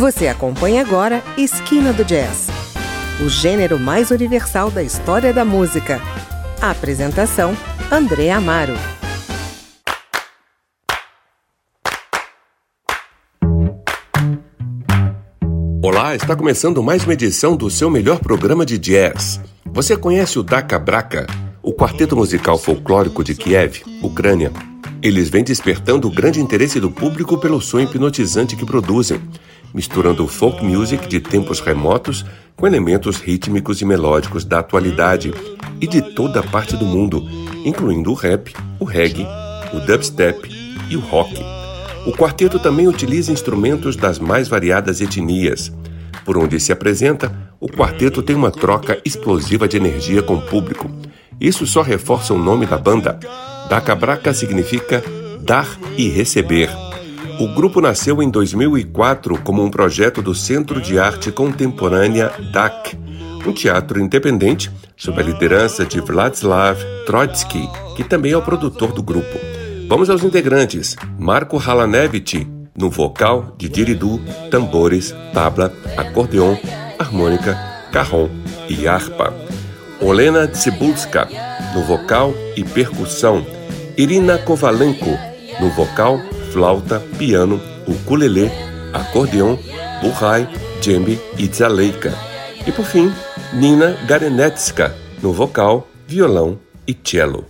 Você acompanha agora Esquina do Jazz, o gênero mais universal da história da música. A apresentação: André Amaro. Olá, está começando mais uma edição do seu melhor programa de jazz. Você conhece o Daka Braka, o quarteto musical folclórico de Kiev, Ucrânia? Eles vêm despertando o grande interesse do público pelo som hipnotizante que produzem misturando folk music de tempos remotos com elementos rítmicos e melódicos da atualidade e de toda parte do mundo, incluindo o rap, o reggae, o dubstep e o rock. O quarteto também utiliza instrumentos das mais variadas etnias. Por onde se apresenta, o quarteto tem uma troca explosiva de energia com o público. Isso só reforça o nome da banda. Dacabraca significa dar e receber. O grupo nasceu em 2004 como um projeto do Centro de Arte Contemporânea DAC, um teatro independente sob a liderança de Vladislav Trotsky, que também é o produtor do grupo. Vamos aos integrantes: Marco Halanevich, no vocal, de diridu, tambores, tabla, acordeon, harmônica, carrom e harpa. Olena Tsibulska, no vocal e percussão. Irina Kovalenko, no vocal, flauta, piano, ukulele, acordeão, burrai, djembe e dzaleika. E por fim, Nina Garenetska, no vocal, violão e cello.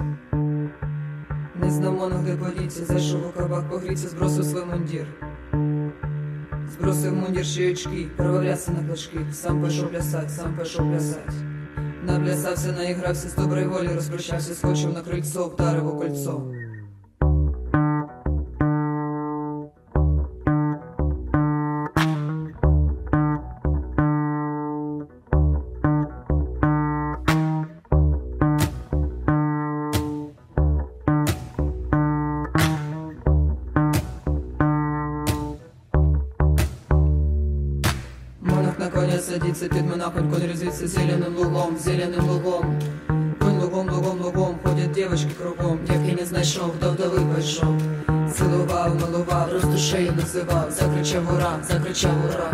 нас. Не здамо ноги поліці, зайшов у кабак, погріться, збросив свій мундір. Збросив мундір ще очки, провалявся на клашки, сам пішов плясать, сам пішов плясать. Наблясався, наігрався, з доброї волі розпрощався, скочив на крильцо, вдарив у кольцо. Зеленым лугом. Конь лугом, лугом, лугом, ходять девочки кругом, девки не знайшов, до вдови пішов. Цілував, милував, роздушею називав, закричав ура, закричав ура.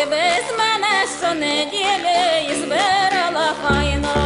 ти без мене щонеділі і збирала хайно.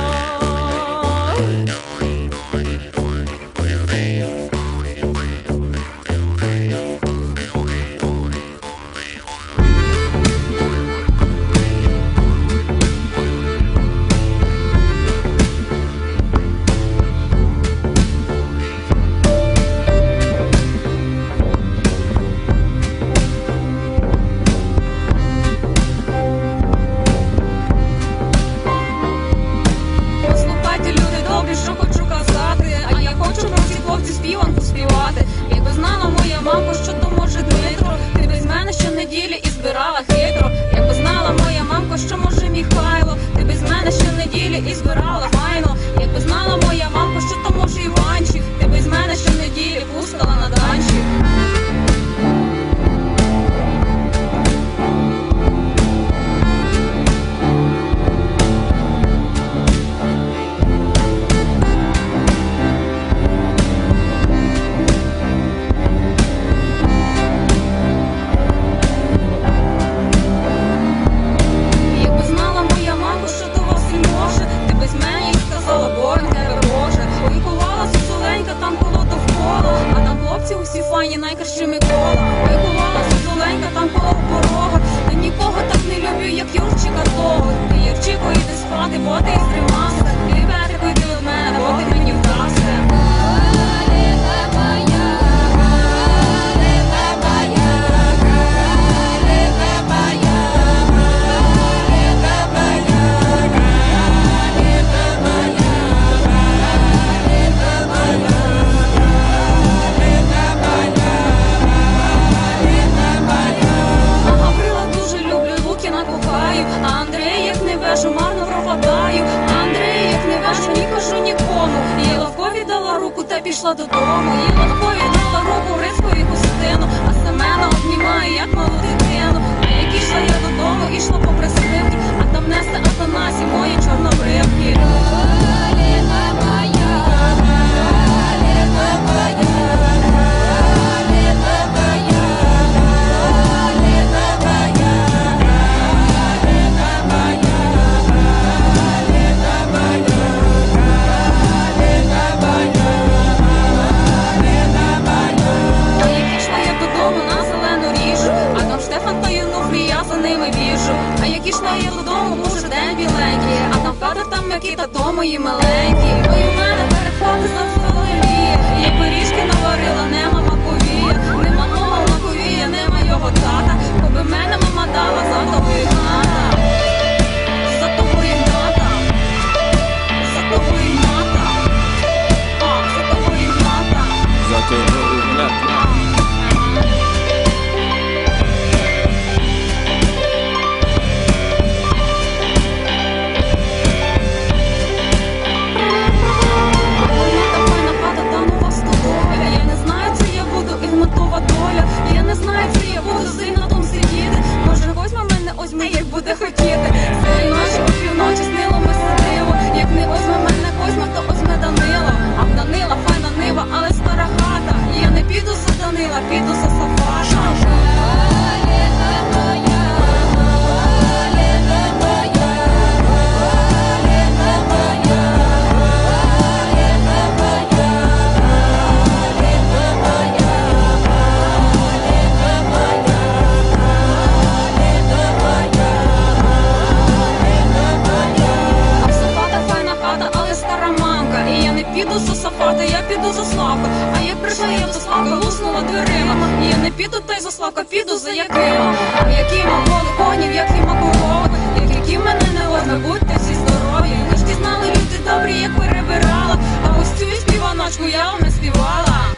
І я не піду за сафата, я піду за славку. А як прийшла я до славки, луснула дверима. І я не піду та й за славка, піду за яким? Які мали конів, які корови, як які мене не одне, будьте всі здорові. Лиш ті знали люди добрі, як перебирала. А ось цю співаночку я вам не співала.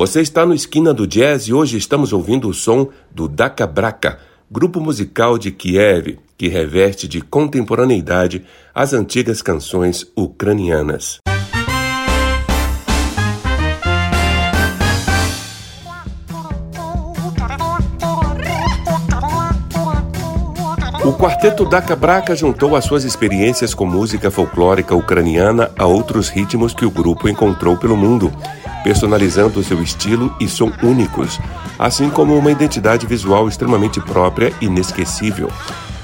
Você está no Esquina do Jazz e hoje estamos ouvindo o som do Daka Braka, grupo musical de Kiev, que reveste de contemporaneidade as antigas canções ucranianas. Quarteto Daka Braka juntou as suas experiências com música folclórica ucraniana a outros ritmos que o grupo encontrou pelo mundo personalizando seu estilo e som únicos, assim como uma identidade visual extremamente própria e inesquecível.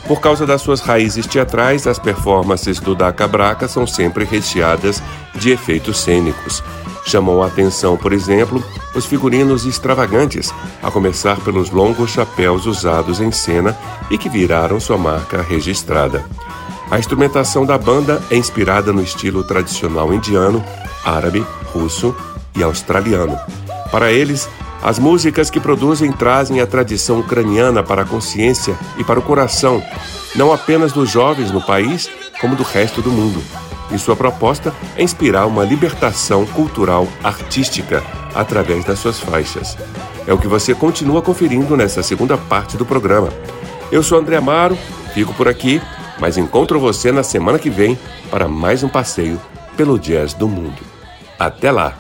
Por causa das suas raízes teatrais, as performances do Daca Braca são sempre recheadas de efeitos cênicos. Chamam a atenção, por exemplo, os figurinos extravagantes, a começar pelos longos chapéus usados em cena e que viraram sua marca registrada. A instrumentação da banda é inspirada no estilo tradicional indiano, árabe, russo e australiano. Para eles, as músicas que produzem trazem a tradição ucraniana para a consciência e para o coração, não apenas dos jovens no país, como do resto do mundo. E sua proposta é inspirar uma libertação cultural artística através das suas faixas. É o que você continua conferindo nessa segunda parte do programa. Eu sou André Amaro, fico por aqui, mas encontro você na semana que vem para mais um passeio pelo jazz do mundo. Até lá!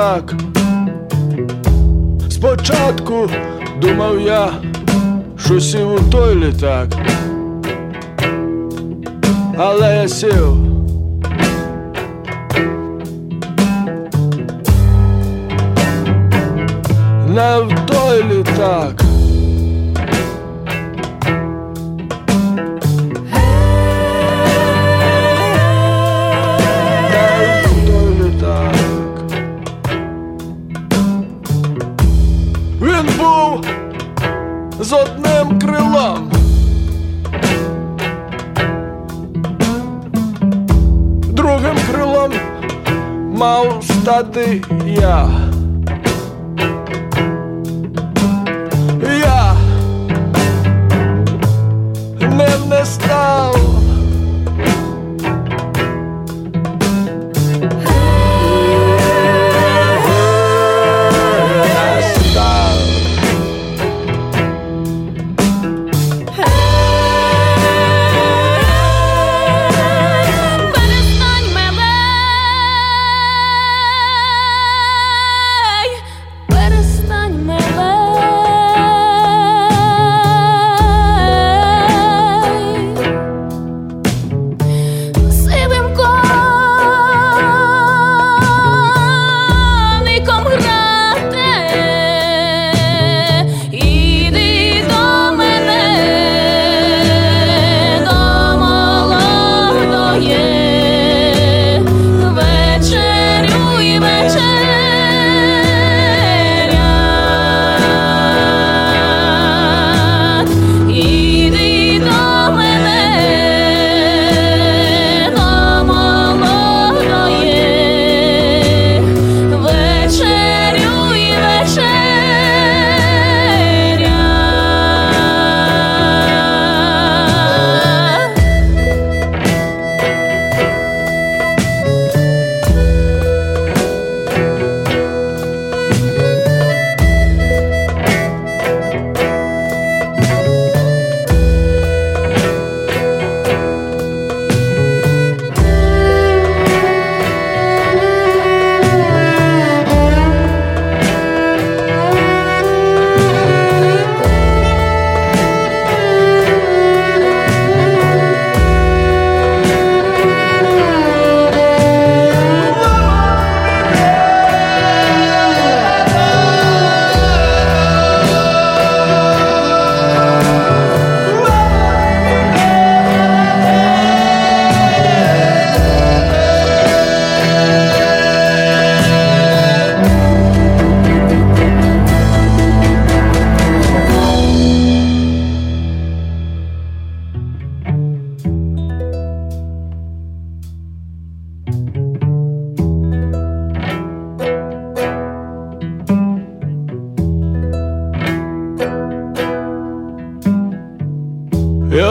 Так. Спочатку думав я, що сів у той літак, але я сів. Не в той літак.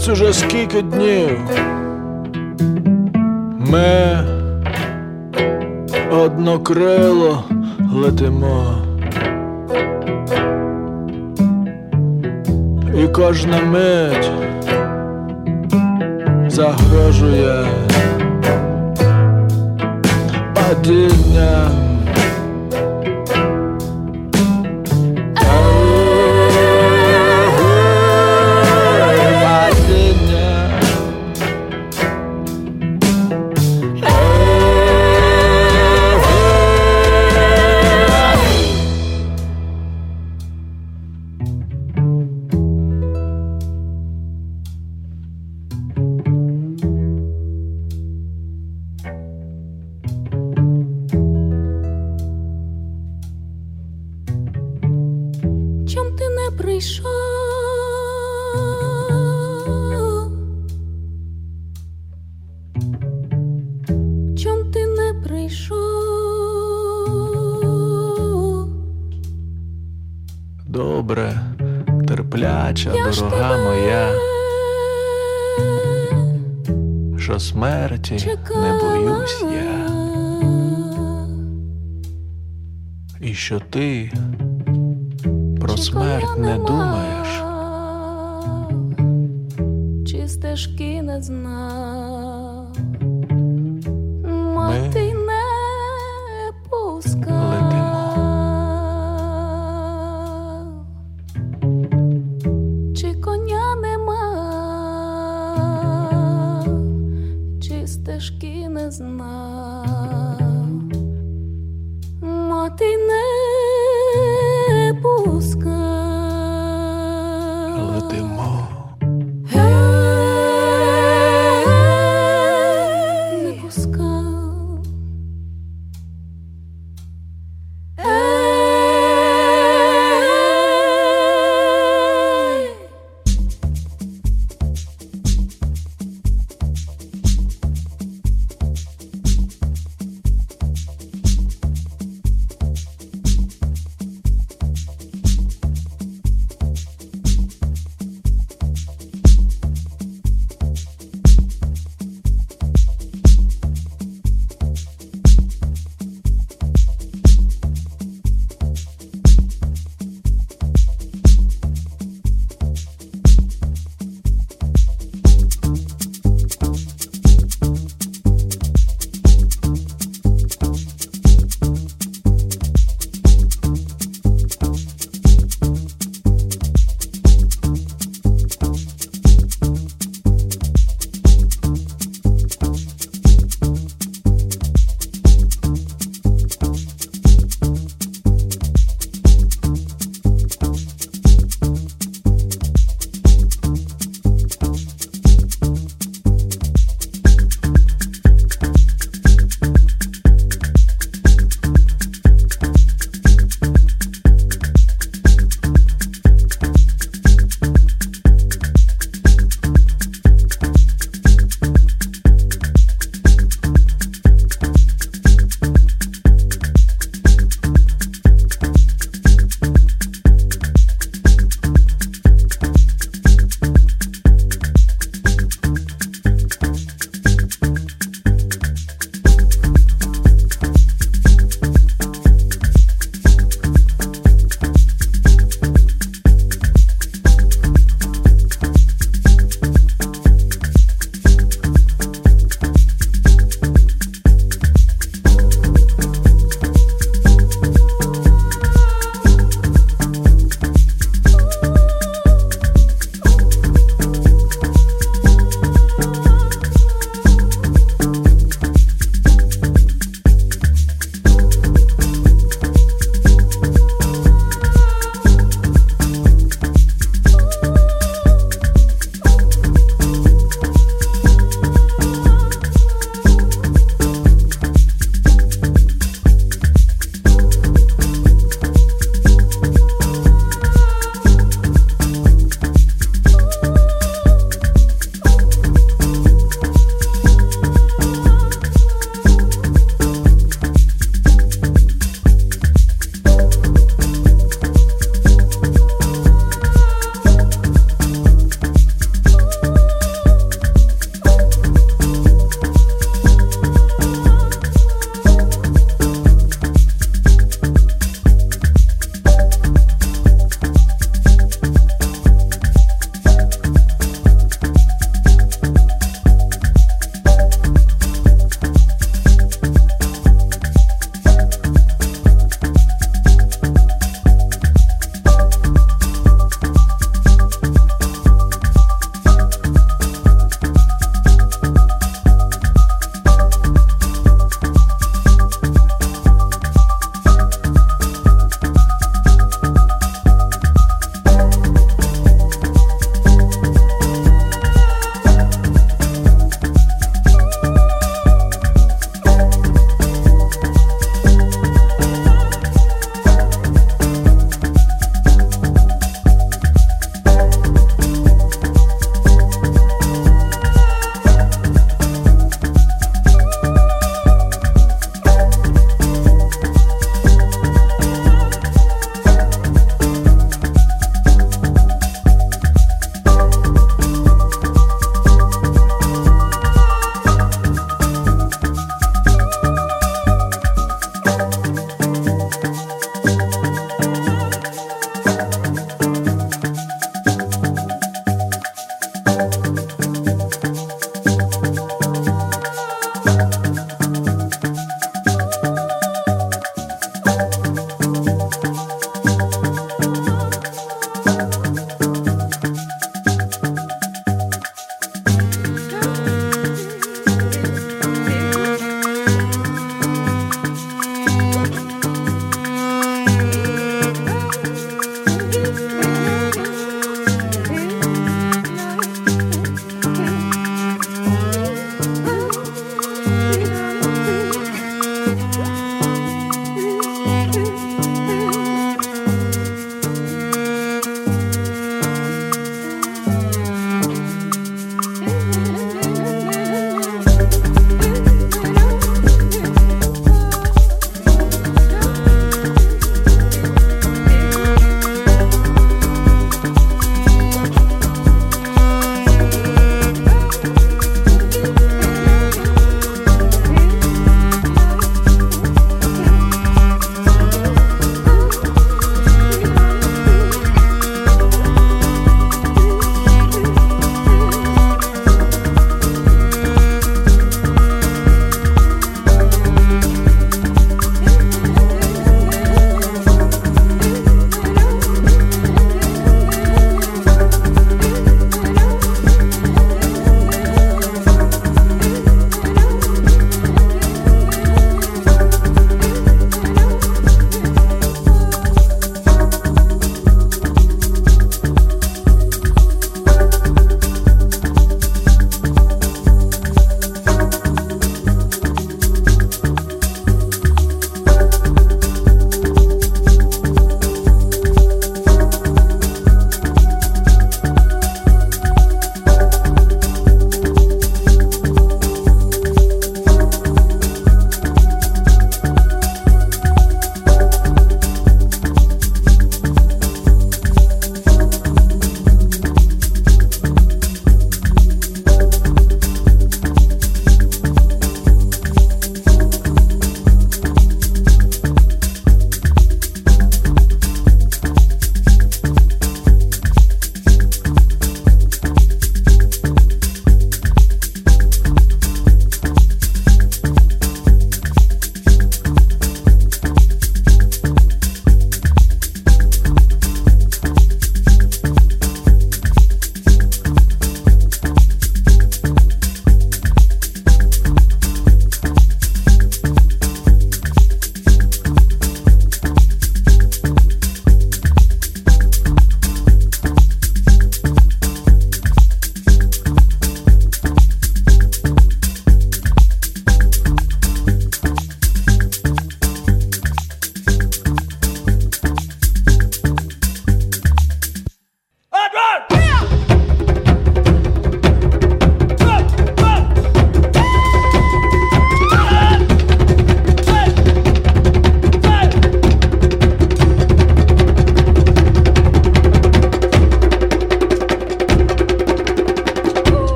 Ось уже скільки днів ми однокрило летимо, і кожна мить загрожує падіння.